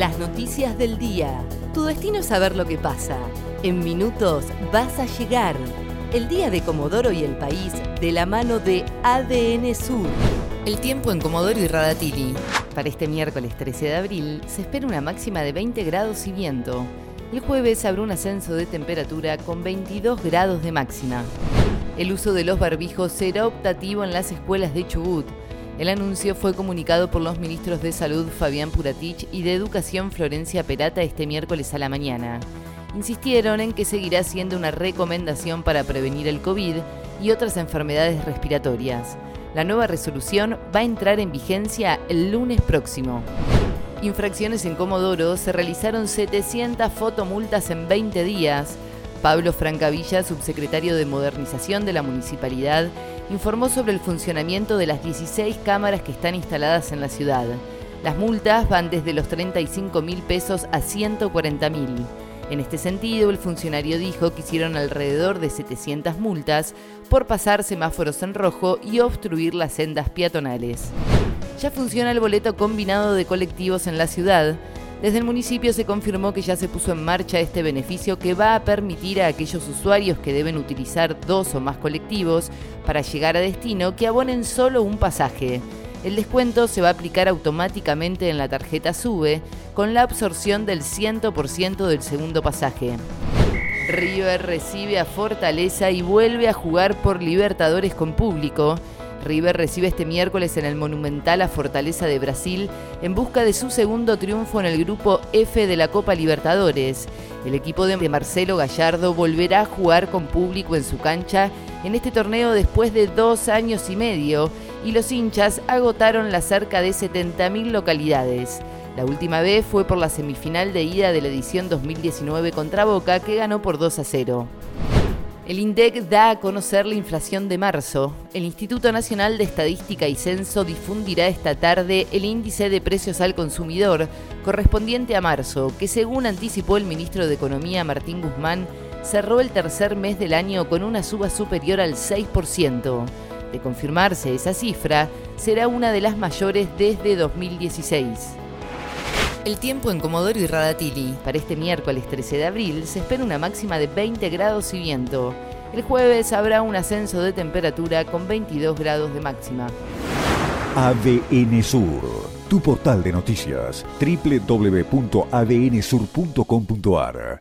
Las noticias del día. Tu destino es saber lo que pasa. En minutos vas a llegar. El día de Comodoro y el país de la mano de ADN Sur. El tiempo en Comodoro y Radatili. Para este miércoles 13 de abril se espera una máxima de 20 grados y viento. El jueves habrá un ascenso de temperatura con 22 grados de máxima. El uso de los barbijos será optativo en las escuelas de Chubut. El anuncio fue comunicado por los ministros de Salud Fabián Puratich y de Educación Florencia Perata este miércoles a la mañana. Insistieron en que seguirá siendo una recomendación para prevenir el COVID y otras enfermedades respiratorias. La nueva resolución va a entrar en vigencia el lunes próximo. Infracciones en Comodoro se realizaron 700 fotomultas en 20 días Pablo Francavilla, subsecretario de Modernización de la Municipalidad, informó sobre el funcionamiento de las 16 cámaras que están instaladas en la ciudad. Las multas van desde los 35 mil pesos a 140 mil. En este sentido, el funcionario dijo que hicieron alrededor de 700 multas por pasar semáforos en rojo y obstruir las sendas peatonales. Ya funciona el boleto combinado de colectivos en la ciudad. Desde el municipio se confirmó que ya se puso en marcha este beneficio que va a permitir a aquellos usuarios que deben utilizar dos o más colectivos para llegar a destino que abonen solo un pasaje. El descuento se va a aplicar automáticamente en la tarjeta SUBE con la absorción del 100% del segundo pasaje. River recibe a Fortaleza y vuelve a jugar por Libertadores con público. River recibe este miércoles en el Monumental a Fortaleza de Brasil en busca de su segundo triunfo en el grupo F de la Copa Libertadores. El equipo de Marcelo Gallardo volverá a jugar con público en su cancha en este torneo después de dos años y medio y los hinchas agotaron las cerca de 70.000 localidades. La última vez fue por la semifinal de ida de la edición 2019 contra Boca que ganó por 2 a 0. El INDEC da a conocer la inflación de marzo. El Instituto Nacional de Estadística y Censo difundirá esta tarde el índice de precios al consumidor correspondiente a marzo, que según anticipó el ministro de Economía Martín Guzmán, cerró el tercer mes del año con una suba superior al 6%. De confirmarse esa cifra, será una de las mayores desde 2016. El tiempo en Comodoro y Radatili. Para este miércoles 13 de abril se espera una máxima de 20 grados y viento. El jueves habrá un ascenso de temperatura con 22 grados de máxima. ADN Sur, tu portal de noticias, www.adnsur.com.ar